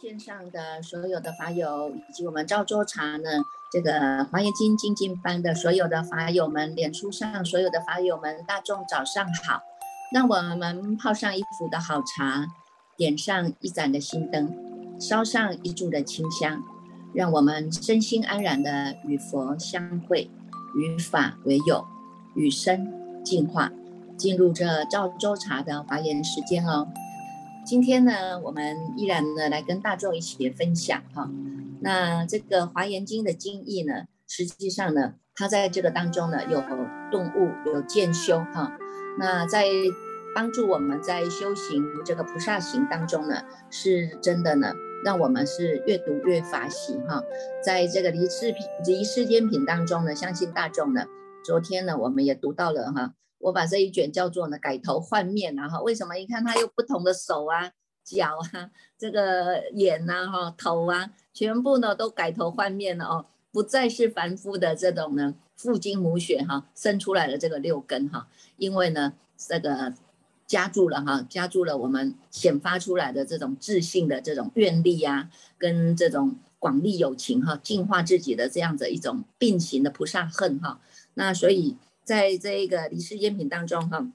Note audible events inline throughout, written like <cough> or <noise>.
线上的所有的法友，以及我们赵州茶呢，这个华严经精进班的所有的法友们，脸书上所有的法友们，大众早上好。让我们泡上一壶的好茶，点上一盏的心灯，烧上一柱的清香，让我们身心安然的与佛相会，与法为友，与生进化，进入这赵州茶的华严时间哦。今天呢，我们依然呢来跟大众一起分享哈。那这个《华严经》的经义呢，实际上呢，它在这个当中呢有顿悟，有渐修哈。那在帮助我们在修行这个菩萨行当中呢，是真的呢，让我们是越读越发喜哈。在这个离世品、离世间品当中呢，相信大众呢，昨天呢，我们也读到了哈。我把这一卷叫做呢改头换面然后为什么？一看它有不同的手啊、脚啊、这个眼呐、哈头啊，全部呢都改头换面了哦，不再是凡夫的这种呢父精母血哈生出来的这个六根哈，因为呢这个加注了哈，加注了我们显发出来的这种自信的这种愿力呀，跟这种广利有情哈，净化自己的这样的一种并行的菩萨恨哈，那所以。在这个离世间品当中，哈，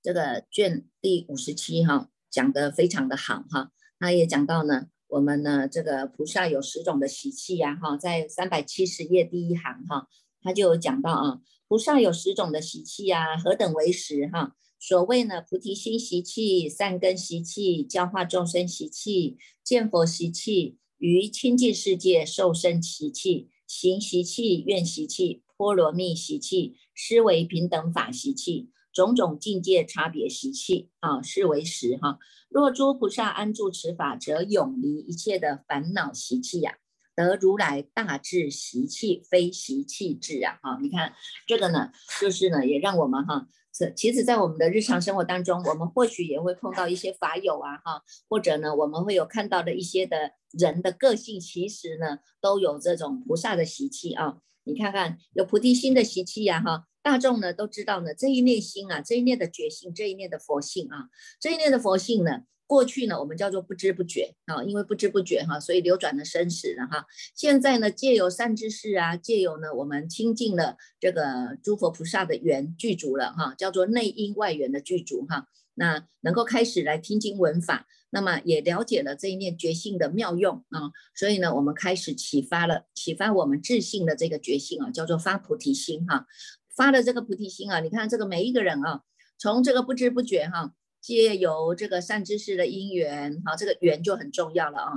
这个卷第五十七哈讲的非常的好哈，他也讲到呢，我们呢这个菩萨有十种的习气呀哈，在三百七十页第一行哈，他就有讲到啊，菩萨有十种的习气呀，何等为十哈？所谓呢，菩提心习气、善根习气、教化众生习气、见佛习气、于清净世界受生习气、行习气、愿习气。波罗蜜习气，思维平等法习气，种种境界差别习气啊，是为实哈。若诸菩萨安住此法，则永离一切的烦恼习气呀，得如来大智习气，非习气智啊。哈，你看这个呢，就是呢，也让我们哈，这其实，在我们的日常生活当中，我们或许也会碰到一些法友啊，哈，或者呢，我们会有看到的一些的人的个性，其实呢，都有这种菩萨的习气啊。你看看有菩提心的习气呀，哈，大众呢都知道呢，这一念心啊，这一念的觉性，这一念的佛性啊，这一念的佛性呢，过去呢我们叫做不知不觉啊，因为不知不觉哈，所以流转了生死了哈。现在呢，借由善知识啊，借由呢我们亲近了这个诸佛菩萨的缘具足了哈，叫做内因外缘的具足哈，那能够开始来听经闻法。那么也了解了这一念觉性的妙用啊，所以呢，我们开始启发了，启发我们自信的这个觉性啊，叫做发菩提心哈，发了这个菩提心啊，你看这个每一个人啊，从这个不知不觉哈，借由这个善知识的因缘，好，这个缘就很重要了啊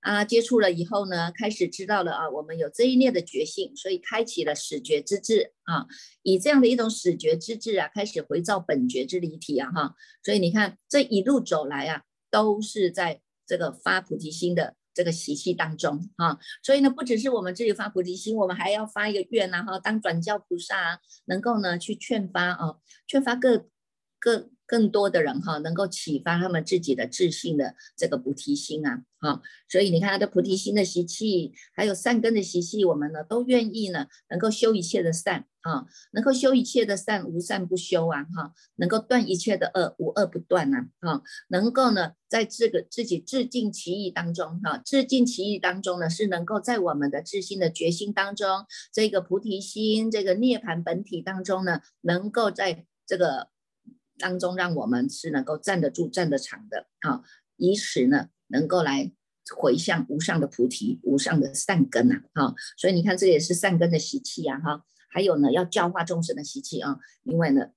啊，接触了以后呢，开始知道了啊，我们有这一念的觉性，所以开启了始觉之智啊，以这样的一种始觉之智啊，开始回照本觉之离体啊哈，所以你看这一路走来啊。都是在这个发菩提心的这个习气当中啊，所以呢，不只是我们自己发菩提心，我们还要发一个愿呐哈，当转教菩萨，啊能够呢去劝发啊，劝发各各。更多的人哈，能够启发他们自己的自信的这个菩提心啊，哈，所以你看他的菩提心的习气，还有善根的习气，我们呢都愿意呢，能够修一切的善啊，能够修一切的善，无善不修啊，哈，能够断一切的恶，无恶不断啊，哈，能够呢，在这个自己自尽其意当中哈，自尽其意当中呢，是能够在我们的自信的决心当中，这个菩提心，这个涅盘本体当中呢，能够在这个。当中，让我们是能够站得住、站得长的，啊，以此呢，能够来回向无上的菩提、无上的善根啊，哈，所以你看，这也是善根的习气呀，哈，还有呢，要教化众生的习气啊，因为呢。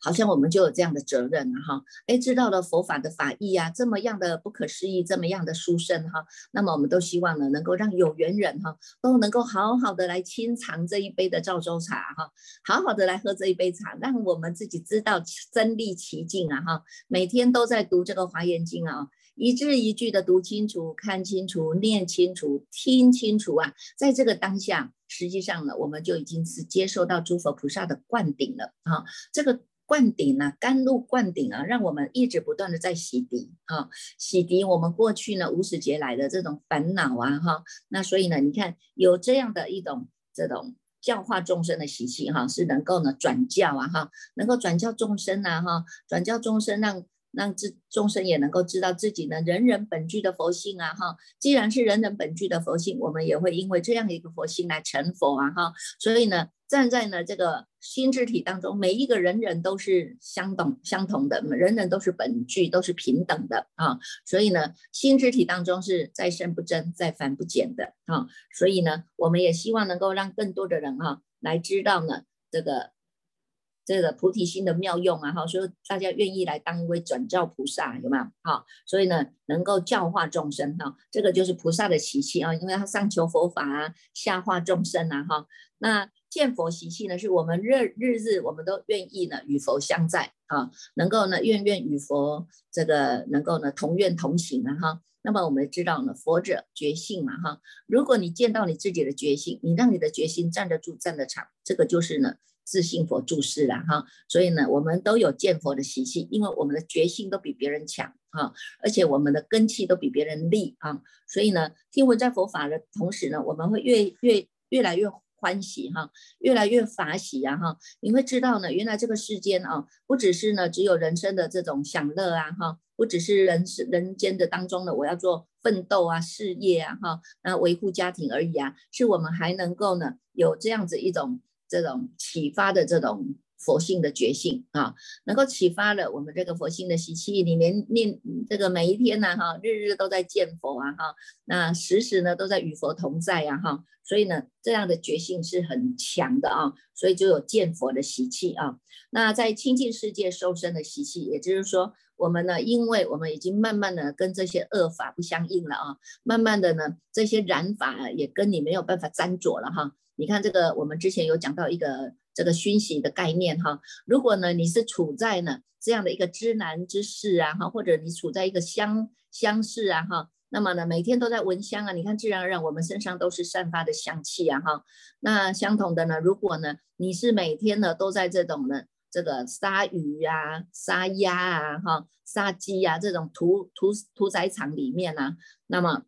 好像我们就有这样的责任了哈，哎，知道了佛法的法义啊，这么样的不可思议，这么样的殊胜哈，那么我们都希望呢，能够让有缘人哈，都能够好好的来亲尝这一杯的赵州茶哈，好好的来喝这一杯茶，让我们自己知道真谛其境啊哈，每天都在读这个华严经啊，一字一句的读清楚、看清楚、念清楚、听清楚啊，在这个当下，实际上呢，我们就已经是接受到诸佛菩萨的灌顶了啊，这个。灌顶啊，甘露灌顶啊，让我们一直不断的在洗涤啊，洗涤我们过去呢无始劫来的这种烦恼啊哈。那所以呢，你看有这样的一种这种教化众生的习气哈，是能够呢转教啊哈，能够转教众生啊哈，转教众生让让自众生也能够知道自己呢人人本具的佛性啊哈。既然是人人本具的佛性，我们也会因为这样一个佛性来成佛啊哈。所以呢。站在呢这个心智体当中，每一个人人都是相等相同的，人人都是本具，都是平等的啊。所以呢，心智体当中是再生不增，再凡不减的啊。所以呢，我们也希望能够让更多的人哈来知道呢这个。这个菩提心的妙用啊，哈，所以大家愿意来当一位转教菩萨，有没有？好，所以呢，能够教化众生哈，这个就是菩萨的习气啊，因为他上求佛法啊，下化众生啊，哈。那见佛习气呢，是我们日日日我们都愿意呢与佛相在啊，能够呢愿愿与佛这个能够呢同愿同行啊，哈。那么我们知道呢，佛者觉性嘛，哈。如果你见到你自己的觉性，你让你的觉性站得住、站得长，这个就是呢。自信佛注释了哈，所以呢，我们都有见佛的习气，因为我们的决心都比别人强哈，而且我们的根气都比别人利啊，所以呢，听闻在佛法的同时呢，我们会越越越来越欢喜哈，越来越法喜啊哈，你会知道呢，原来这个世间啊，不只是呢只有人生的这种享乐啊哈，不只是人世人间的当中的我要做奋斗啊事业啊哈，那维护家庭而已啊，是我们还能够呢有这样子一种。这种启发的这种佛性的觉性啊，能够启发了我们这个佛性的习气，里面念这个每一天呢，哈，日日都在见佛啊，哈，那时时呢都在与佛同在呀，哈，所以呢，这样的觉性是很强的啊，所以就有见佛的习气啊。那在清净世界受身的习气，也就是说，我们呢，因为我们已经慢慢的跟这些恶法不相应了啊，慢慢的呢，这些染法也跟你没有办法沾着了哈。你看这个，我们之前有讲到一个这个熏习的概念哈。如果呢你是处在呢这样的一个知难之事啊哈，或者你处在一个香香室啊哈，那么呢每天都在闻香啊，你看自然而然我们身上都是散发的香气啊哈。那相同的呢，如果呢你是每天呢都在这种呢这个杀鱼啊、杀鸭啊哈、杀鸡啊这种屠屠屠宰场里面呢，那么。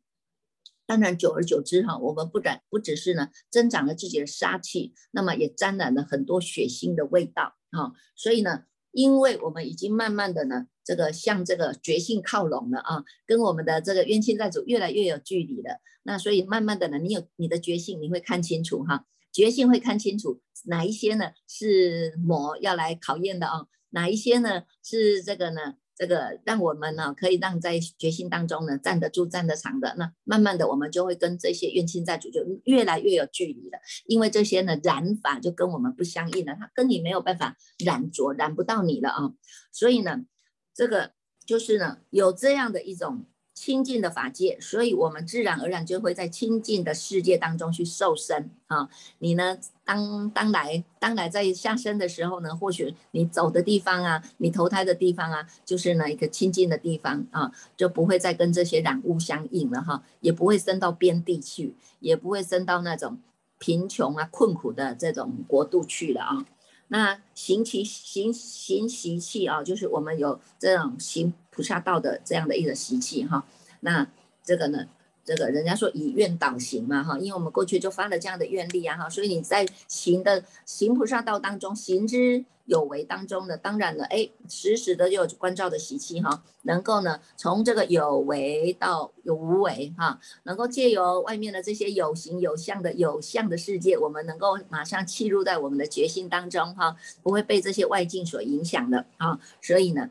当然，久而久之哈，我们不然不只是呢增长了自己的杀气，那么也沾染了很多血腥的味道哈。所以呢，因为我们已经慢慢的呢，这个向这个觉性靠拢了啊，跟我们的这个冤亲债主越来越有距离了。那所以慢慢的呢，你有你的觉性，你会看清楚哈，觉性会看清楚哪一些呢是魔要来考验的啊，哪一些呢是这个呢？这个让我们呢，可以让在决心当中呢站得住、站得长的，那慢慢的我们就会跟这些怨亲债主就越来越有距离了，因为这些呢染法就跟我们不相应了，他跟你没有办法染着，染不到你了啊，所以呢，这个就是呢有这样的一种。清净的法界，所以我们自然而然就会在清净的世界当中去受生啊。你呢，当当来当来在下生的时候呢，或许你走的地方啊，你投胎的地方啊，就是那一个清净的地方啊，就不会再跟这些染污相应了哈，也不会升到边地去，也不会升到那种贫穷啊、困苦的这种国度去了啊。那行其行行习气啊，就是我们有这种行。菩萨道的这样的一个习气哈，那这个呢，这个人家说以愿导行嘛哈，因为我们过去就发了这样的愿力啊哈，所以你在行的行菩萨道当中，行之有为当中呢，当然了，哎，时时的有关照的习气哈，能够呢从这个有为到有无为哈，能够借由外面的这些有形有相的有相的世界，我们能够马上契入在我们的决心当中哈，不会被这些外境所影响的啊，所以呢。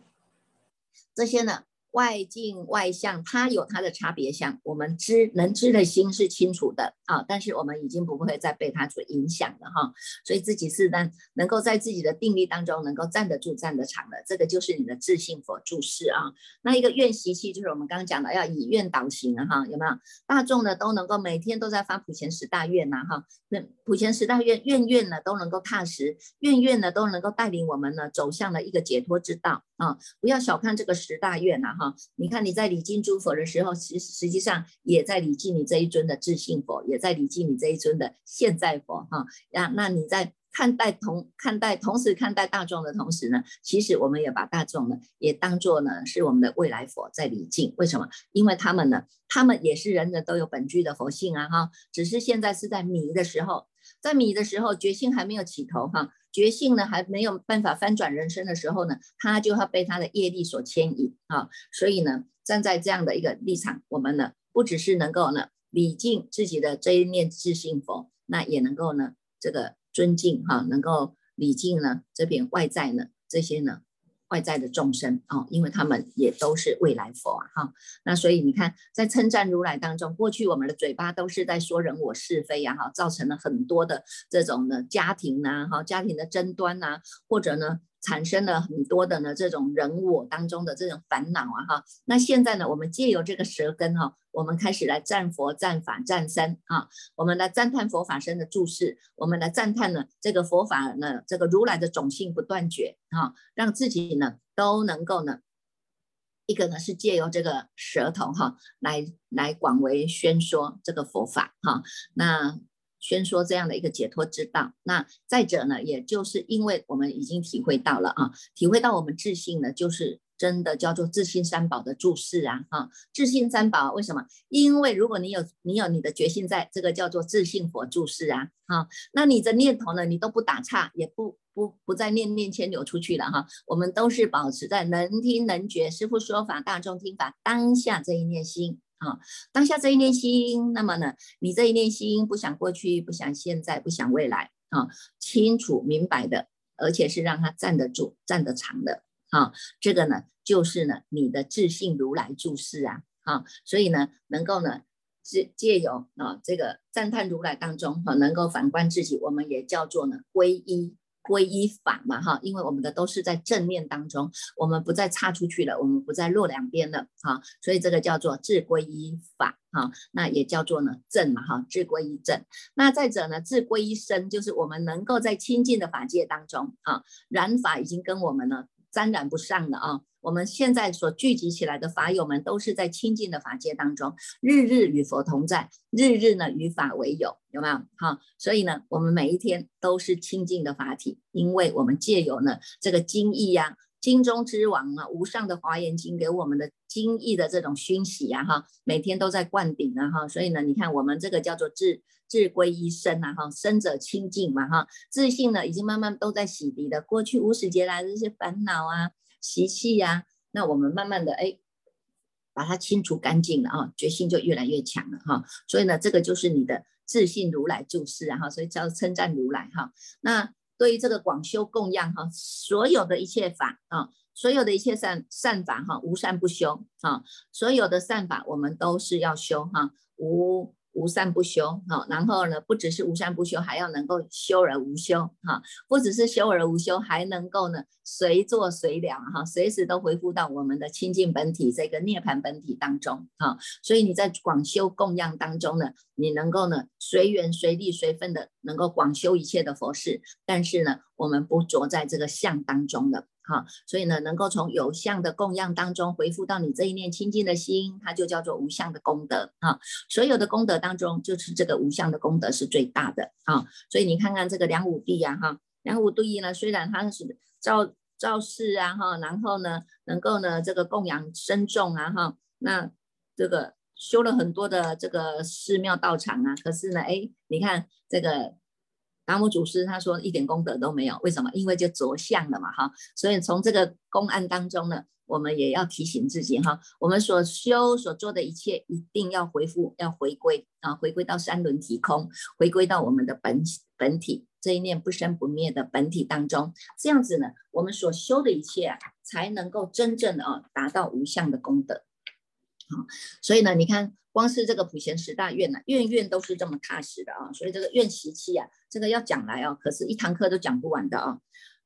这些呢，外境外相，它有它的差别相。我们知能知的心是清楚的啊，但是我们已经不会再被它所影响了哈。所以自己是呢，能够在自己的定力当中能够站得住、站得长的，这个就是你的自信佛注释啊。那一个愿习气，就是我们刚刚讲的要以愿导行啊哈，有没有？大众呢都能够每天都在发普贤十大愿呐哈，那普贤十大愿愿愿呢都能够踏实，愿愿呢都能够带领我们呢走向了一个解脱之道。啊，不要小看这个十大愿呐，哈！你看你在礼敬诸佛的时候，实实际上也在礼敬你这一尊的自信佛，也在礼敬你这一尊的现在佛，哈！那，那你在看待同看待同时看待大众的同时呢，其实我们也把大众呢也当做呢是我们的未来佛在礼敬。为什么？因为他们呢，他们也是人人都有本具的佛性啊，哈！只是现在是在迷的时候。在迷的时候，决心还没有起头哈，觉性呢还没有办法翻转人生的时候呢，他就会被他的业力所牵引啊。所以呢，站在这样的一个立场，我们呢不只是能够呢礼敬自己的这一念自信佛，那也能够呢这个尊敬哈，能够礼敬呢这边外在呢这些呢。外在的众生哦，因为他们也都是未来佛啊，哈，那所以你看，在称赞如来当中，过去我们的嘴巴都是在说人我是非呀，哈，造成了很多的这种的家庭呐，哈，家庭的争端呐，或者呢。产生了很多的呢这种人我当中的这种烦恼啊哈，那现在呢我们借由这个舌根哈，我们开始来赞佛、赞法、赞僧啊，我们来赞叹佛法僧的注释，我们来赞叹呢这个佛法呢这个如来的种性不断绝啊，让自己呢都能够呢一个呢是借由这个舌头哈来来广为宣说这个佛法哈，那。宣说这样的一个解脱之道，那再者呢，也就是因为我们已经体会到了啊，体会到我们自信呢，就是真的叫做自信三宝的注释啊，哈，自信三宝为什么？因为如果你有你有你的决心，在这个叫做自信佛注释啊，哈，那你的念头呢，你都不打岔，也不不不再念念牵流出去了哈，我们都是保持在能听能觉，师父说法，大众听法，当下这一念心。啊，当下这一念心，那么呢，你这一念心不想过去，不想现在，不想未来啊，清楚明白的，而且是让他站得住、站得长的啊，这个呢，就是呢，你的自信如来注释啊，啊，所以呢，能够呢，借借由啊这个赞叹如来当中哈，能够反观自己，我们也叫做呢皈依。皈依法嘛，哈，因为我们的都是在正念当中，我们不再差出去了，我们不再落两边了，哈，所以这个叫做自皈依法，哈，那也叫做呢正嘛，哈，自皈依正。那再者呢，自皈依生，就是我们能够在清净的法界当中，啊，染法已经跟我们呢沾染不上的啊。我们现在所聚集起来的法友们，都是在清净的法界当中，日日与佛同在，日日呢与法为友，有没有？好，所以呢，我们每一天都是清净的法体，因为我们借由呢这个经义呀，经中之王啊，无上的华严经给我们的经义的这种熏洗呀，哈，每天都在灌顶啊，哈，所以呢，你看我们这个叫做智智归一身啊，哈，生者清净嘛，哈，自信呢已经慢慢都在洗涤的过去无始劫来的这些烦恼啊。习气呀，那我们慢慢的哎，把它清除干净了啊，决心就越来越强了哈。所以呢，这个就是你的自信如来注释啊哈，所以叫称赞如来哈。那对于这个广修供养哈，所有的一切法啊，所有的一切善善法哈，无善不修啊，所有的善法我们都是要修哈，无。无善不修，哈，然后呢，不只是无善不修，还要能够修而无修，哈，不只是修而无修，还能够呢随做随了，哈，随时都恢复到我们的清净本体这个涅盘本体当中，哈，所以你在广修供养当中呢，你能够呢随缘随力随分的能够广修一切的佛事，但是呢，我们不着在这个相当中的。哈，所以呢，能够从有相的供养当中回复到你这一念清净的心，它就叫做无相的功德啊。所有的功德当中，就是这个无相的功德是最大的啊。所以你看看这个梁武帝呀，哈，梁武帝呢，虽然他是造造世啊，哈，然后呢，能够呢这个供养深众啊，哈，那这个修了很多的这个寺庙道场啊，可是呢，哎，你看这个。达摩祖师他说一点功德都没有，为什么？因为就着相了嘛，哈。所以从这个公案当中呢，我们也要提醒自己哈，我们所修所做的一切一定要回复，要回归啊，回归到三轮体空，回归到我们的本本体这一念不生不灭的本体当中，这样子呢，我们所修的一切啊，才能够真正的啊达到无相的功德。好，所以呢，你看。光是这个普贤十大愿呢，愿愿都是这么踏实的啊，所以这个愿习气啊，这个要讲来哦，可是一堂课都讲不完的啊。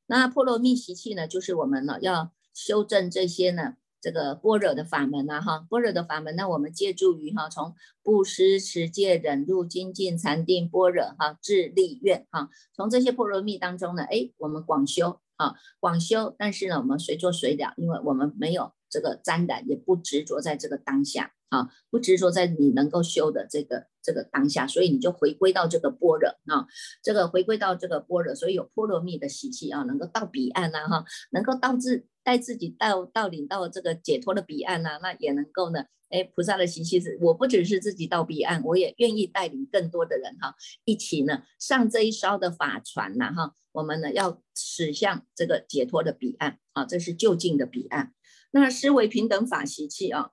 那破罗蜜习气呢，就是我们呢要修正这些呢，这个般若的法门啊，哈，般若的法门，那我们借助于哈，从布施、持戒、忍辱、精进、禅定、般若哈，智力愿哈，从这些波罗蜜当中呢，哎，我们广修啊，广修，但是呢，我们随做随了，因为我们没有这个沾染，也不执着在这个当下啊，不执着在你能够修的这个这个当下，所以你就回归到这个般若啊，这个回归到这个般若，所以有波罗蜜的习气啊，能够到彼岸呐哈，能够到自带自己到到领到这个解脱的彼岸呐，那也能够呢。哎，菩萨的习气是，我不只是自己到彼岸，我也愿意带领更多的人哈，一起呢上这一艘的法船呐哈，我们呢要驶向这个解脱的彼岸啊，这是就近的彼岸。那思维平等法习气啊，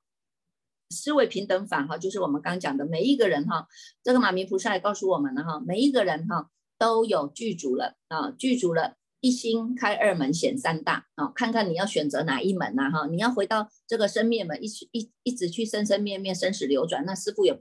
思维平等法哈，就是我们刚讲的每一个人哈，这个马明菩萨也告诉我们了哈，每一个人哈都有具足了啊，具足了。一心开二门显三大啊，看看你要选择哪一门呐哈？你要回到这个生灭门，一直一一直去生生灭灭、生死流转，那师傅也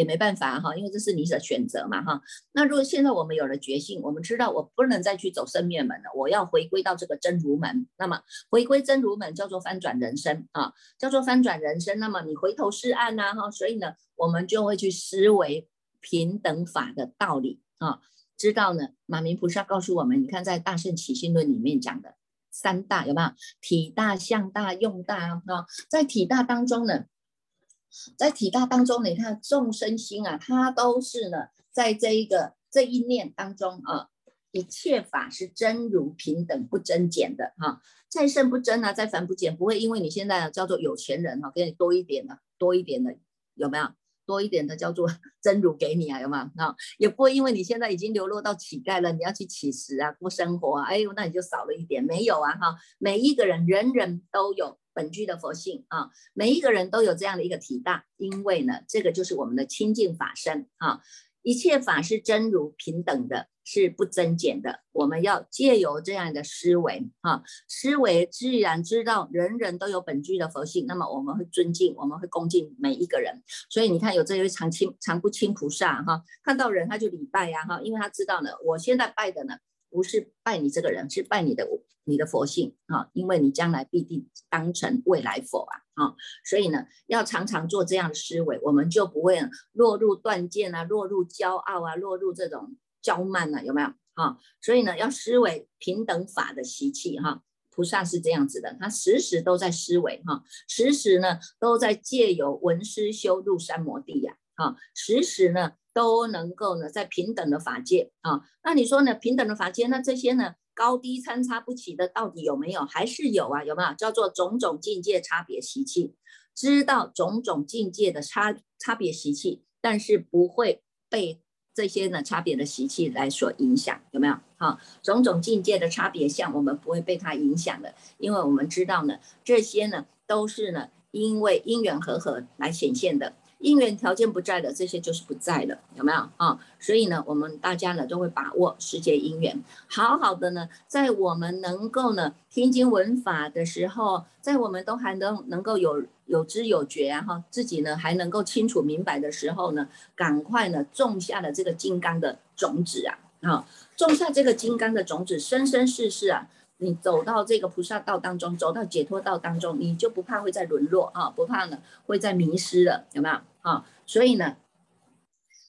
也没办法哈，因为这是你的选择嘛哈。那如果现在我们有了觉性，我们知道我不能再去走生灭门了，我要回归到这个真如门。那么回归真如门叫做翻转人生啊，叫做翻转人生。那么你回头是岸呐哈，所以呢，我们就会去思维平等法的道理啊。知道呢？马明菩萨告诉我们，你看在《大圣起信论》里面讲的三大有没有？体大、相大、用大啊。在体大当中呢，在体大当中，你看众生心啊，它都是呢，在这一个这一念当中啊，一切法是真如平等不增减的哈，再胜不增啊，再凡不减，不会因为你现在叫做有钱人哈，给你多一点的，多一点的有没有？多一点的叫做 <laughs> 真如给你啊，有吗？啊，也不会因为你现在已经流落到乞丐了，你要去乞食啊，过生活啊，哎呦，那你就少了一点。没有啊，哈，每一个人人人都有本具的佛性啊，每一个人都有这样的一个体大，因为呢，这个就是我们的清净法身啊。一切法是真如平等的，是不增减的。我们要借由这样的思维，哈，思维既然知道人人都有本具的佛性，那么我们会尊敬，我们会恭敬每一个人。所以你看，有这位常清常不清菩萨，哈，看到人他就礼拜呀，哈，因为他知道呢，我现在拜的呢。不是拜你这个人，是拜你的你的佛性啊，因为你将来必定当成未来佛啊啊，所以呢，要常常做这样的思维，我们就不会落入断见啊，落入骄傲啊，落入这种骄慢啊，有没有啊？所以呢，要思维平等法的习气哈，菩萨是这样子的，他时时都在思维哈，时时呢都在借由闻思修入三摩地呀啊，时时呢。都能够呢，在平等的法界啊，那你说呢？平等的法界，那这些呢，高低参差不齐的，到底有没有？还是有啊？有没有？叫做种种境界差别习气，知道种种境界的差差别习气，但是不会被这些呢差别的习气来所影响，有没有？好，种种境界的差别相，我们不会被它影响的，因为我们知道呢，这些呢都是呢因为因缘和合来显现的。因缘条件不在的这些就是不在了，有没有啊？所以呢，我们大家呢都会把握世界因缘，好好的呢，在我们能够呢听经闻法的时候，在我们都还能能够有有知有觉啊哈，自己呢还能够清楚明白的时候呢，赶快呢种下了这个金刚的种子啊啊，种下这个金刚的种子，生生世世啊。你走到这个菩萨道当中，走到解脱道当中，你就不怕会再沦落啊，不怕呢会再迷失了，有没有啊？所以呢，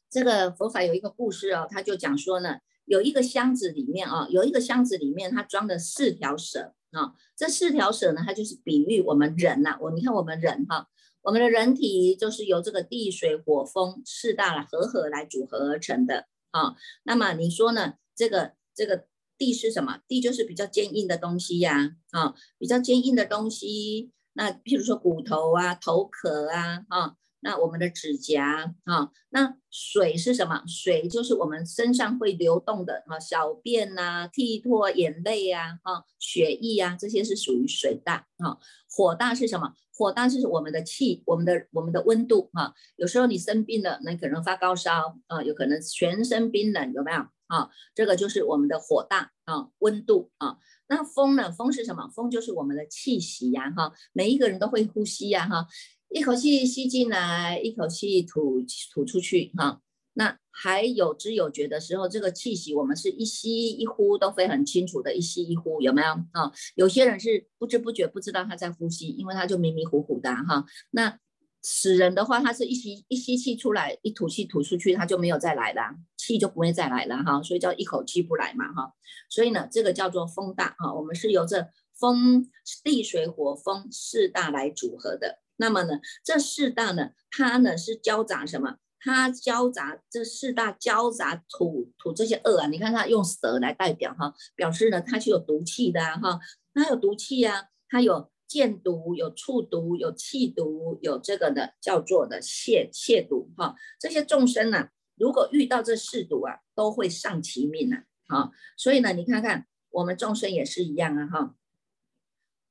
这个佛法有一个故事哦，他就讲说呢，有一个箱子里面啊，有一个箱子里面它装了四条蛇啊，这四条蛇呢，它就是比喻我们人呐，我你看我们人哈，我们的人体就是由这个地水火风四大合合来组合而成的啊。那么你说呢，这个这个。地是什么？地就是比较坚硬的东西呀，啊，比较坚硬的东西。那譬如说骨头啊、头壳啊，啊，那我们的指甲啊，那水是什么？水就是我们身上会流动的啊，小便呐、涕唾、眼泪呀、啊、血液呀，这些是属于水大啊。火大是什么？火大是我们的气，我们的我们的温度啊。有时候你生病了，那可能发高烧啊，有可能全身冰冷，有没有？啊，这个就是我们的火大啊，温度啊。那风呢？风是什么？风就是我们的气息呀，哈。每一个人都会呼吸呀，哈。一口气吸进来，一口气吐吐出去，哈。那还有知有觉的时候，这个气息我们是一吸一呼都会很清楚的，一吸一呼有没有啊？有些人是不知不觉不知道他在呼吸，因为他就迷迷糊糊的哈。那死人的话，他是一吸一吸气出来，一吐气吐出去，他就没有再来了。气就不会再来了哈，所以叫一口气不来嘛哈。所以呢，这个叫做风大哈，我们是由这风、地、水、火、风四大来组合的。那么呢，这四大呢，它呢是交杂什么？它交杂这四大交杂土土这些恶啊，你看它用蛇来代表哈，表示呢它是有毒气的哈，它有毒气啊，它有见毒、有触毒、有气毒、有这个的叫做的亵亵毒哈。这些众生呢，如果遇到这四毒啊，都会丧其命啊。好。所以呢，你看看我们众生也是一样啊哈，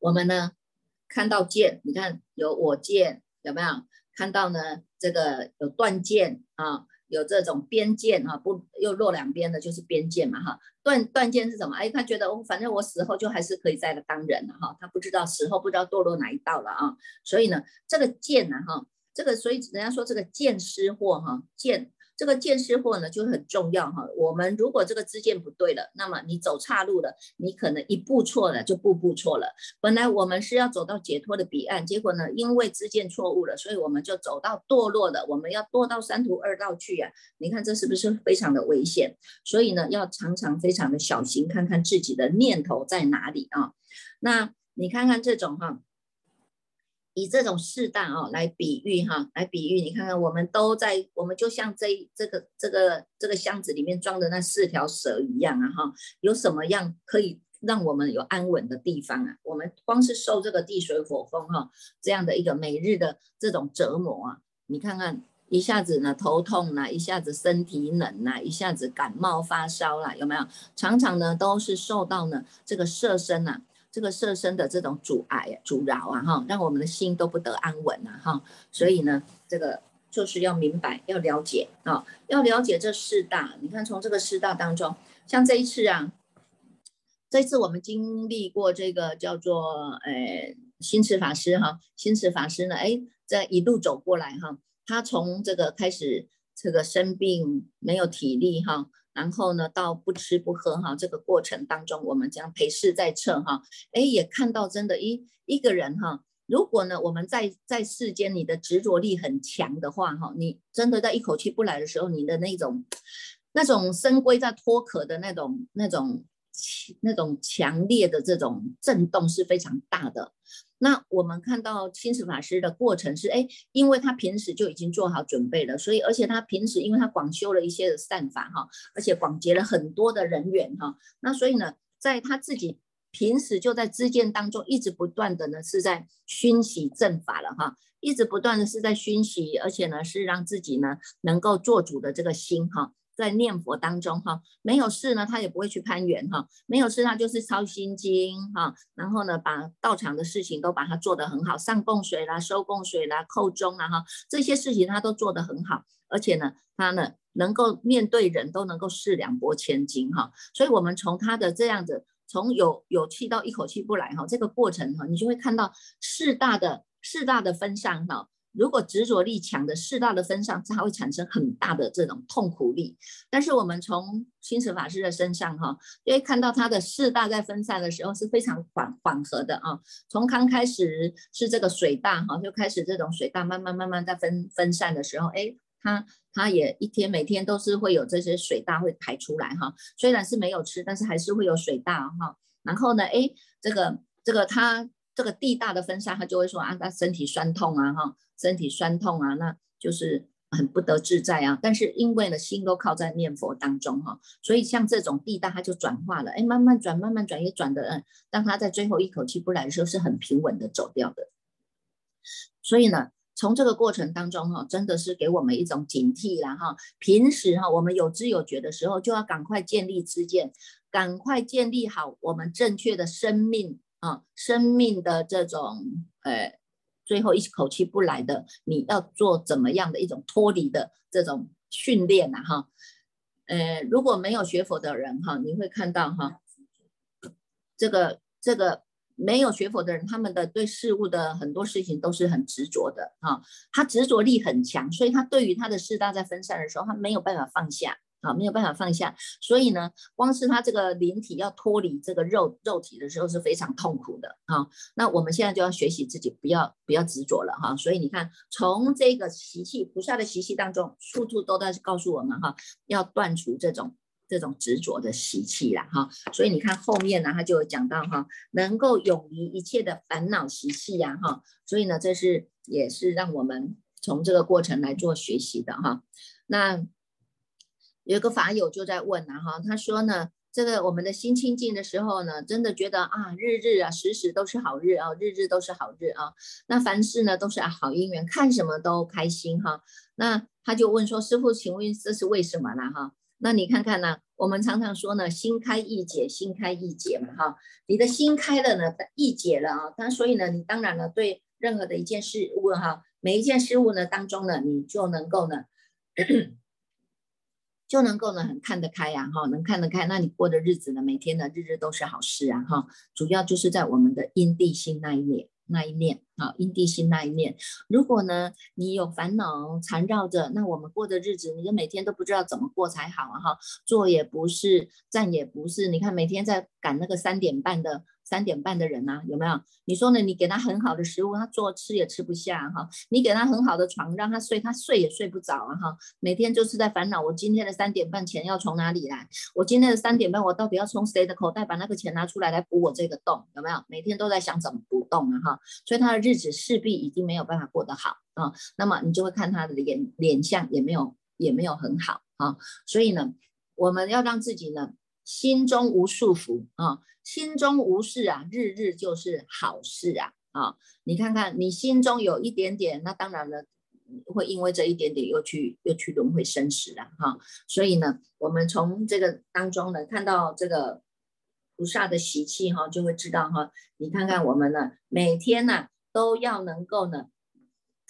我们呢看到剑，你看有我剑有没有？看到呢，这个有断剑啊，有这种边剑啊，不又落两边的，就是边剑嘛哈。断断剑是什么？哎，他觉得哦，反正我死后就还是可以再来当人了哈。他不知道死后不知道堕落哪一道了啊。所以呢，这个剑呢哈，这个所以人家说这个剑失货哈，剑。这个见识货呢就很重要哈。我们如果这个知见不对了，那么你走岔路了，你可能一步错了就步步错了。本来我们是要走到解脱的彼岸，结果呢，因为知见错误了，所以我们就走到堕落了。我们要堕到三途二道去呀！你看这是不是非常的危险？所以呢，要常常非常的小心，看看自己的念头在哪里啊。那你看看这种哈。以这种适当哦来比喻哈，来比喻，你看看我们都在，我们就像这这个这个这个箱子里面装的那四条蛇一样啊哈，有什么样可以让我们有安稳的地方啊？我们光是受这个地水火风哈这样的一个每日的这种折磨啊，你看看一下子呢头痛啦，一下子身体冷啦，一下子感冒发烧啦，有没有？常常呢都是受到呢这个色身呐。这个色身的这种阻碍、阻挠啊，哈，让我们的心都不得安稳啊，哈。所以呢，这个就是要明白、要了解啊，要了解这四大。你看，从这个四大当中，像这一次啊，这次我们经历过这个叫做呃心慈法师哈，心慈法师呢，哎，在一路走过来哈，他从这个开始这个生病没有体力哈。然后呢，到不吃不喝哈，这个过程当中，我们将陪侍在侧哈，哎，也看到真的，一一个人哈，如果呢，我们在在世间，你的执着力很强的话哈，你真的在一口气不来的时候，你的那种那种生龟在脱壳的那种那种那种强烈的这种震动是非常大的。那我们看到青史法师的过程是，哎，因为他平时就已经做好准备了，所以而且他平时因为他广修了一些的善法哈，而且广结了很多的人缘哈，那所以呢，在他自己平时就在知见当中一直不断的呢是在熏习正法了哈，一直不断的是在熏习，而且呢是让自己呢能够做主的这个心哈。在念佛当中哈，没有事呢，他也不会去攀缘哈，没有事他就是抄心经哈，然后呢，把道场的事情都把它做得很好，上供水啦，收供水啦，扣钟啦哈，这些事情他都做得很好，而且呢，他呢能够面对人都能够视两拨千斤哈，所以我们从他的这样子，从有有气到一口气不来哈，这个过程哈，你就会看到四大的四大的分散哈。如果执着力强的四大的分上，它会产生很大的这种痛苦力。但是我们从心慈法师的身上哈，因为看到他的四大在分散的时候是非常缓缓和的啊。从刚开始是这个水大哈，就开始这种水大慢慢慢慢在分分散的时候，哎，他他也一天每天都是会有这些水大会排出来哈。虽然是没有吃，但是还是会有水大哈。然后呢，哎，这个这个他这个地大的分散，他就会说啊，他身体酸痛啊哈。身体酸痛啊，那就是很不得自在啊。但是因为呢，心都靠在念佛当中哈，所以像这种地大，它就转化了，哎，慢慢转，慢慢转，也转的，嗯，当他在最后一口气不来的时候，是很平稳的走掉的。所以呢，从这个过程当中哈，真的是给我们一种警惕啦哈。平时哈，我们有知有觉的时候，就要赶快建立知见，赶快建立好我们正确的生命啊，生命的这种呃。最后一口气不来的，你要做怎么样的一种脱离的这种训练呐？哈，呃，如果没有学佛的人哈，你会看到哈，这个这个没有学佛的人，他们的对事物的很多事情都是很执着的哈，他执着力很强，所以他对于他的四大在分散的时候，他没有办法放下啊，没有办法放下。所以呢，光是他这个灵体要脱离这个肉肉体的时候是非常痛苦的啊。那我们现在就要学习自己不要不要执着了哈。所以你看，从这个习气菩萨的习气当中，处处都在告诉我们哈，要断除这种。这种执着的习气啦，哈，所以你看后面呢，他就有讲到哈，能够永离一切的烦恼习气呀，哈，所以呢，这是也是让我们从这个过程来做学习的哈。那有个法友就在问了哈，他说呢，这个我们的心清净的时候呢，真的觉得啊，日日啊，时时都是好日啊，日日都是好日啊，那凡事呢都是好姻缘，看什么都开心哈。那他就问说，师傅，请问这是为什么呢？哈？那你看看呢？我们常常说呢，心开意解，心开意解嘛，哈，你的心开了呢，意解了啊，那所以呢，你当然呢，对任何的一件事物哈，每一件事物呢当中呢，你就能够呢，就能够呢很看得开呀，哈，能看得开，那你过的日子呢，每天呢，日日都是好事啊，哈，主要就是在我们的因地心那一面。那一面啊，因地心那一面。如果呢，你有烦恼缠绕着，那我们过的日子，你就每天都不知道怎么过才好啊！哈，坐也不是，站也不是，你看每天在赶那个三点半的。三点半的人呐，有没有？你说呢？你给他很好的食物，他做吃也吃不下哈。你给他很好的床，让他睡，他睡也睡不着啊哈。每天就是在烦恼，我今天的三点半钱要从哪里来？我今天的三点半，我到底要从谁的口袋把那个钱拿出来来补我这个洞？有没有？每天都在想怎么补洞啊哈。所以他的日子势必已经没有办法过得好啊。那么你就会看他的脸脸相也没有也没有很好啊。所以呢，我们要让自己呢。心中无束缚啊，心中无事啊，日日就是好事啊啊！你看看，你心中有一点点，那当然了，会因为这一点点又去又去轮回生死了哈。所以呢，我们从这个当中呢，看到这个菩萨的习气哈，就会知道哈。你看看我们呢，每天呢都要能够呢。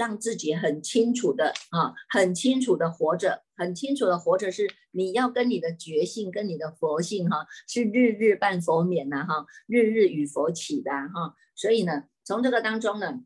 让自己很清楚的啊，很清楚的活着，很清楚的活着，是你要跟你的觉性、跟你的佛性哈，是日日伴佛眠呐哈，日日与佛起的哈。所以呢，从这个当中呢，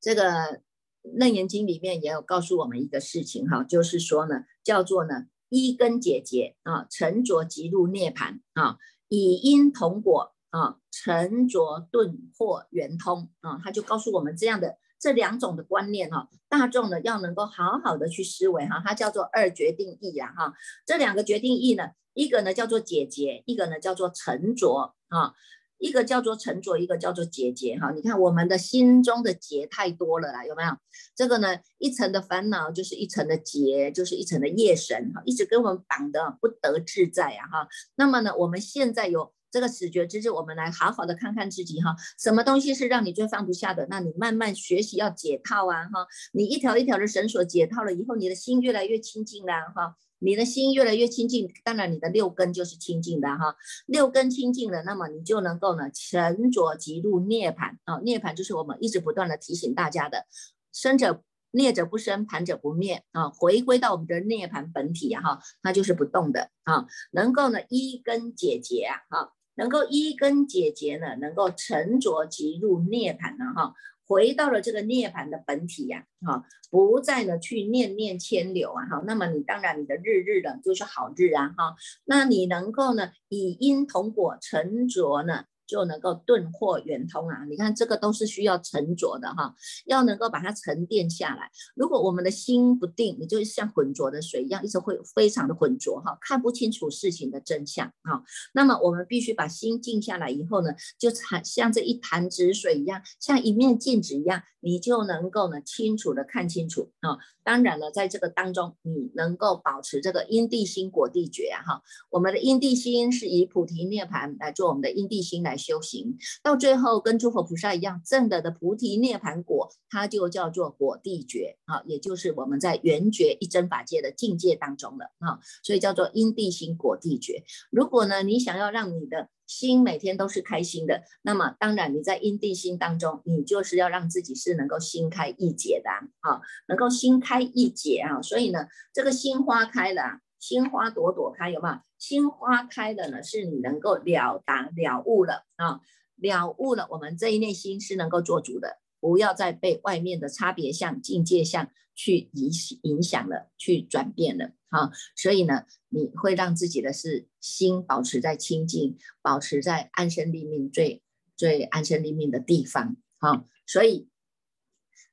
这个《楞严经》里面也有告诉我们一个事情哈，就是说呢，叫做呢一根解结啊，沉着即入涅盘啊，以因同果啊，沉着顿获圆通啊，他就告诉我们这样的。这两种的观念哈，大众呢要能够好好的去思维哈，它叫做二决定义呀哈。这两个决定义呢，一个呢叫做解结，一个呢叫做沉着啊。一个叫做沉着，一个叫做解结哈。你看我们的心中的结太多了啦，有没有？这个呢，一层的烦恼就是一层的结，就是一层的业神哈，一直跟我们绑的不得自在啊哈。那么呢，我们现在有。这个死觉之智，我们来好好的看看自己哈，什么东西是让你最放不下的？那你慢慢学习要解套啊哈，你一条一条的绳索解套了以后，你的心越来越清净了哈，你的心越来越清净，当然你的六根就是清净的哈，六根清净了，那么你就能够呢沉着即入涅槃啊，涅槃就是我们一直不断的提醒大家的，生者。灭者不生，盘者不灭啊！回归到我们的涅盘本体啊，哈，它就是不动的啊，能够呢一根解结啊，能够一根解结呢，能够沉着即入涅槃呢，哈，回到了这个涅槃的本体呀，哈，不再呢去念念牵流啊，哈，那么你当然你的日日呢就是好日啊，哈，那你能够呢以因同果沉着呢。就能够顿获圆通啊！你看这个都是需要沉着的哈，要能够把它沉淀下来。如果我们的心不定，你就像浑浊的水一样，一直会非常的浑浊哈，看不清楚事情的真相啊。那么我们必须把心静下来以后呢，就像像这一潭止水一样，像一面镜子一样，你就能够呢清楚的看清楚啊。当然了，在这个当中，你能够保持这个因地心果地觉啊哈。我们的因地心是以菩提涅盘来做我们的因地心来。修行到最后，跟诸佛菩萨一样，证得的菩提涅盘果，它就叫做果地觉啊，也就是我们在圆觉一真法界的境界当中了啊，所以叫做因地心果地觉。如果呢，你想要让你的心每天都是开心的，那么当然你在因地心当中，你就是要让自己是能够心开意解的啊，能够心开意解啊，所以呢，这个心花开了。心花朵朵开，有没有？心花开的呢，是你能够了达了悟了啊，了悟了。我们这一念心是能够做主的，不要再被外面的差别相、境界相去影影响了，去转变了。哈，所以呢，你会让自己的是心保持在清净，保持在安身立命最最安身立命的地方。哈，所以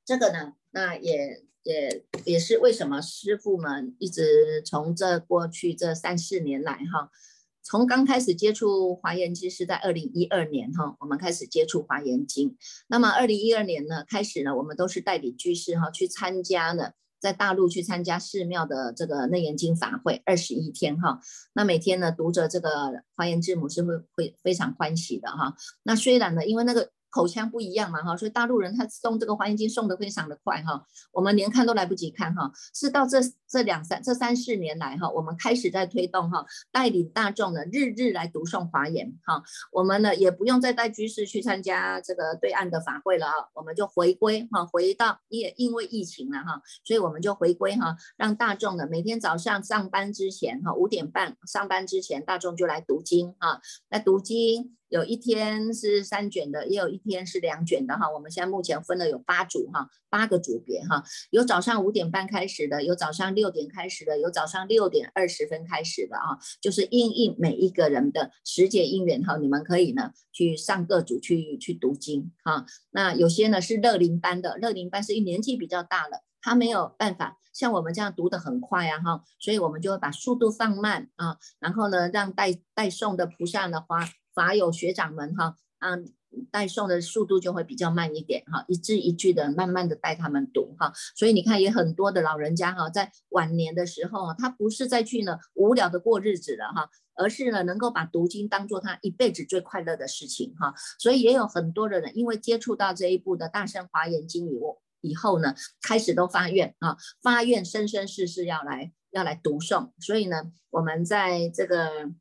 这个呢，那也。也也是为什么师傅们一直从这过去这三四年来哈，从刚开始接触华严经是在二零一二年哈，我们开始接触华严经。那么二零一二年呢，开始呢，我们都是代理居士哈，去参加呢，在大陆去参加寺庙的这个内严经法会二十一天哈。那每天呢，读着这个华严字母是会会非常欢喜的哈。那虽然呢，因为那个。口腔不一样嘛哈，所以大陆人他送这个华严经送的非常的快哈，我们连看都来不及看哈，是到这这两三这三四年来哈，我们开始在推动哈，带领大众呢日日来读诵华严哈，我们呢也不用再带居士去参加这个对岸的法会了啊，我们就回归哈，回到也因为疫情了哈，所以我们就回归哈，让大众呢每天早上上班之前哈五点半上班之前大众就来读经哈，来读经。有一天是三卷的，也有一天是两卷的哈。我们现在目前分了有八组哈，八个组别哈。有早上五点半开始的，有早上六点开始的，有早上六点二十分开始的啊。就是应应每一个人的时节应缘哈，你们可以呢去上各组去去读经哈。那有些呢是乐龄班的，乐龄班是一年纪比较大了，他没有办法像我们这样读得很快啊哈，所以我们就会把速度放慢啊，然后呢让带带诵的菩萨的花。法友学长们哈，嗯，带诵的速度就会比较慢一点哈，一字一句的慢慢的带他们读哈，所以你看也很多的老人家哈，在晚年的时候啊他不是再去呢无聊的过日子了哈，而是呢能够把读经当做他一辈子最快乐的事情哈，所以也有很多的人因为接触到这一部的大圣华严经以以后呢，开始都发愿啊，发愿生生世世要来要来读诵，所以呢，我们在这个。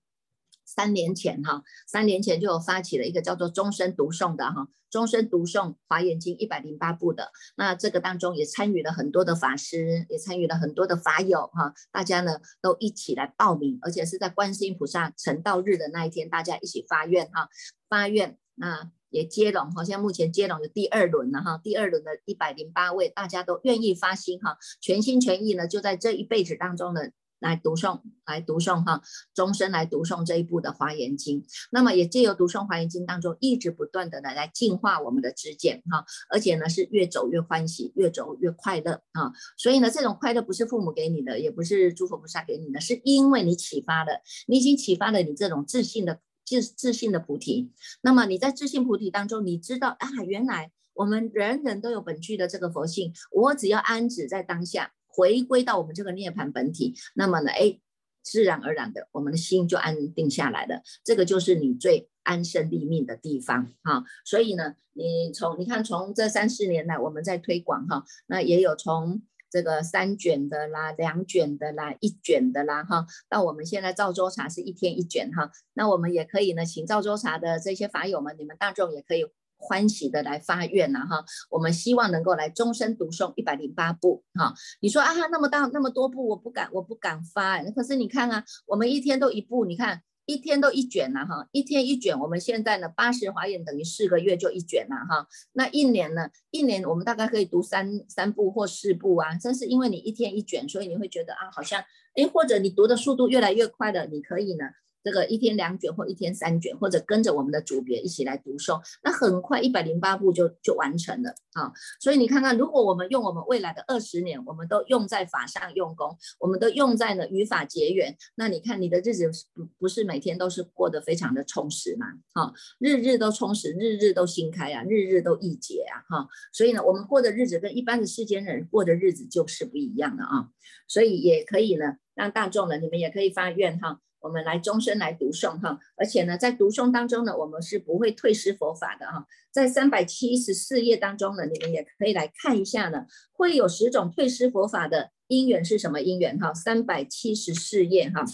三年前哈，三年前就有发起了一个叫做“终身读诵”的哈，“终身读诵华严经”一百零八部的。那这个当中也参与了很多的法师，也参与了很多的法友哈，大家呢都一起来报名，而且是在观世音菩萨成道日的那一天，大家一起发愿哈，发愿那也接龙，好像目前接龙的第二轮了哈，第二轮的一百零八位，大家都愿意发心哈，全心全意呢，就在这一辈子当中呢。来读诵，来读诵哈，终身来读诵这一部的华严经。那么也借由读诵华严经当中，一直不断的来来净化我们的知见哈，而且呢是越走越欢喜，越走越快乐啊。所以呢，这种快乐不是父母给你的，也不是诸佛菩萨给你的，是因为你启发了，你已经启发了你这种自信的自自信的菩提。那么你在自信菩提当中，你知道啊，原来我们人人都有本具的这个佛性，我只要安止在当下。回归到我们这个涅盘本体，那么呢，哎，自然而然的，我们的心就安定下来了。这个就是你最安身立命的地方哈。所以呢，你从你看，从这三四年来，我们在推广哈，那也有从这个三卷的啦、两卷的啦、一卷的啦哈，到我们现在赵州茶是一天一卷哈。那我们也可以呢，请赵州茶的这些法友们，你们大众也可以。欢喜的来发愿呐哈，我们希望能够来终身读诵一百零八部哈。你说啊哈，那么大那么多部，我不敢我不敢发。可是你看啊，我们一天都一部，你看一天都一卷呐哈，一天一卷。我们现在呢，八十华严等于四个月就一卷了哈。那一年呢，一年我们大概可以读三三部或四部啊。正是因为你一天一卷，所以你会觉得啊，好像哎，或者你读的速度越来越快了，你可以呢。这个一天两卷或一天三卷，或者跟着我们的组别一起来读诵，那很快一百零八部就就完成了啊！所以你看看，如果我们用我们未来的二十年，我们都用在法上用功，我们都用在呢与法结缘，那你看你的日子不不是每天都是过得非常的充实嘛？哈，日日都充实，日日都新开啊，日日都易解啊！哈，所以呢，我们过的日子跟一般的世间人过的日子就是不一样的啊！所以也可以呢，让大众呢，你们也可以发愿哈。我们来终身来读诵哈，而且呢，在读诵当中呢，我们是不会退失佛法的哈。在三百七十四页当中呢，你们也可以来看一下呢，会有十种退失佛法的因缘是什么因缘哈？三百七十四页哈，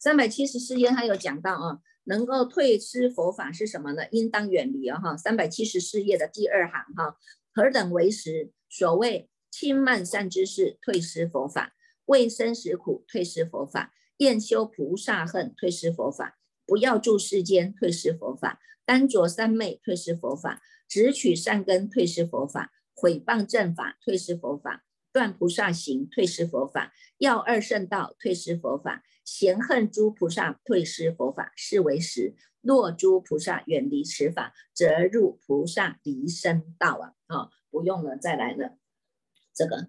三百七十四页它有讲到啊，能够退失佛法是什么呢？应当远离啊哈。三百七十四页的第二行哈，何等为实？所谓轻慢善知识，退失佛法；为生死苦，退失佛法。厌修菩萨恨，退失佛法；不要住世间，退失佛法；单着三昧，退失佛法；只取善根，退失佛法；毁谤正法，退失佛法；断菩萨行，退失佛法；要二圣道，退失佛法；嫌恨诸菩萨，退失佛法。是为实。若诸菩萨远离此法，则入菩萨离身道啊！啊，不用了，再来了，这个。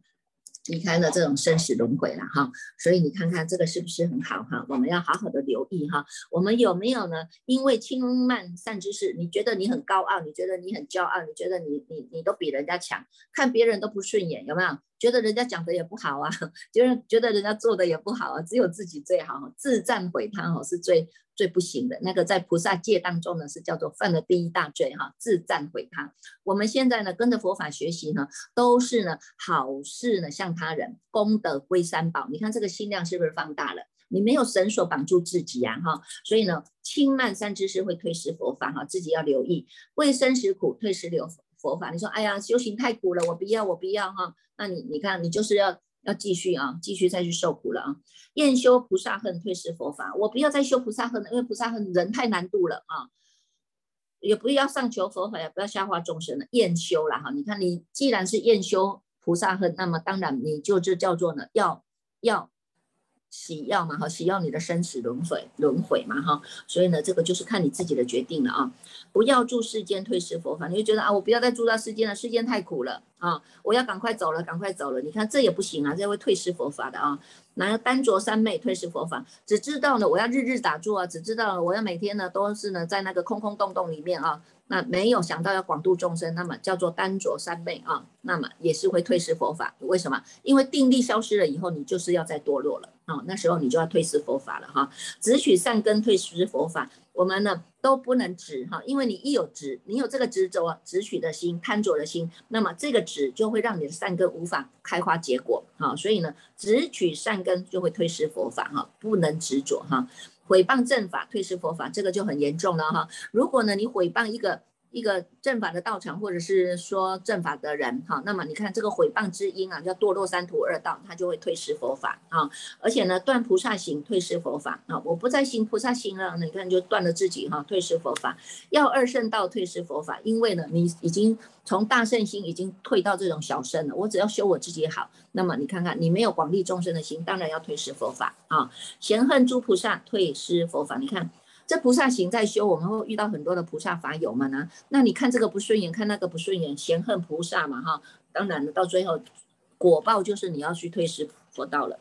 离开了这种生死轮回了哈，所以你看看这个是不是很好哈？我们要好好的留意哈。我们有没有呢？因为轻慢善知识，你觉得你很高傲，你觉得你很骄傲，你觉得你你你都比人家强，看别人都不顺眼，有没有？觉得人家讲的也不好啊，<laughs> 觉得觉得人家做的也不好啊，只有自己最好，自赞毁他哦，是最最不行的那个，在菩萨界当中呢，是叫做犯了第一大罪哈，自赞毁他。我们现在呢，跟着佛法学习呢，都是呢好事呢，向他人功德归三宝。你看这个心量是不是放大了？你没有绳索绑住自己呀哈，所以呢，轻慢三知识会推失佛法哈，自己要留意，为生死苦，退失流佛法。你说哎呀，修行太苦了，我不要，我不要哈。那你你看，你就是要要继续啊，继续再去受苦了啊。厌修菩萨恨，退失佛法。我不要再修菩萨恨了，因为菩萨恨人太难度了啊。也不要上求佛法，也不要下化众生了，厌修了哈。你看，你既然是厌修菩萨恨，那么当然你就这叫做呢，要要。喜药嘛哈，喜药你的生死轮回轮回嘛哈，所以呢，这个就是看你自己的决定了啊。不要住世间，退失佛法。你就觉得啊，我不要再住到世间了，世间太苦了啊，我要赶快走了，赶快走了。你看这也不行啊，这会退失佛法的啊。那要单着三昧，退失佛法，只知道呢，我要日日打坐啊，只知道我要每天呢都是呢在那个空空洞洞里面啊。那没有想到要广度众生，那么叫做单着三昧啊，那么也是会退失佛法。为什么？因为定力消失了以后，你就是要再堕落了啊，那时候你就要退失佛法了哈。只取善根，退失佛法，我们呢都不能执哈，因为你一有执，你有这个执着、执取的心、贪着的心，那么这个执就会让你的善根无法开花结果哈。所以呢，执取善根就会退失佛法哈，不能执着哈。毁谤正法，退失佛法，这个就很严重了哈。如果呢，你毁谤一个。一个正法的道场，或者是说正法的人，哈，那么你看这个毁谤之因啊，叫堕落三途二道，他就会退失佛法啊。而且呢，断菩萨行，退失佛法啊。我不再行菩萨行了，你看就断了自己哈，退失佛法。要二圣道，退失佛法，因为呢，你已经从大圣心已经退到这种小圣了。我只要修我自己好，那么你看看你没有广利众生的心，当然要退失佛法啊。嫌恨诸菩萨，退失佛法，你看。这菩萨行在修，我们会遇到很多的菩萨法友们啊。那你看这个不顺眼，看那个不顺眼，嫌恨菩萨嘛哈。当然了，到最后果报就是你要去退失佛道了，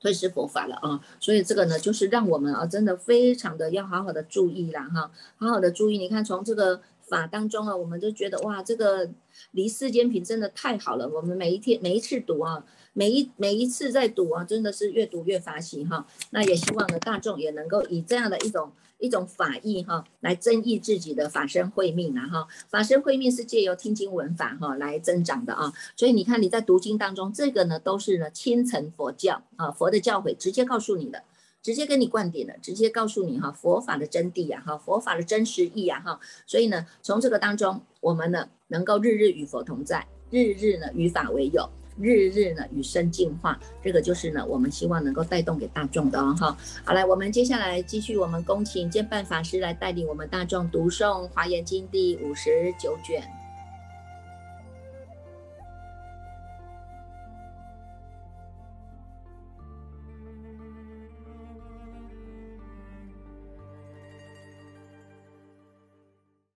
退失佛法了啊。所以这个呢，就是让我们啊，真的非常的要好好的注意了哈，好好的注意。你看从这个法当中啊，我们就觉得哇，这个离世间品真的太好了。我们每一天每一次读啊。每一每一次在读啊，真的是越读越发喜哈。那也希望呢，大众也能够以这样的一种一种法意哈，来增益自己的法身慧命啊哈。法身慧命是借由听经闻法哈来增长的啊。所以你看你在读经当中，这个呢都是呢亲承佛教啊，佛的教诲直接告诉你的，直接跟你灌顶的，直接告诉你哈佛法的真谛呀哈，佛法的真实意呀哈。所以呢，从这个当中，我们呢能够日日与佛同在，日日呢与法为友。日日呢与生进化，这个就是呢我们希望能够带动给大众的哦哈。好来，我们接下来继续，我们恭请建办法师来带领我们大众读诵《华严经》第五十九卷。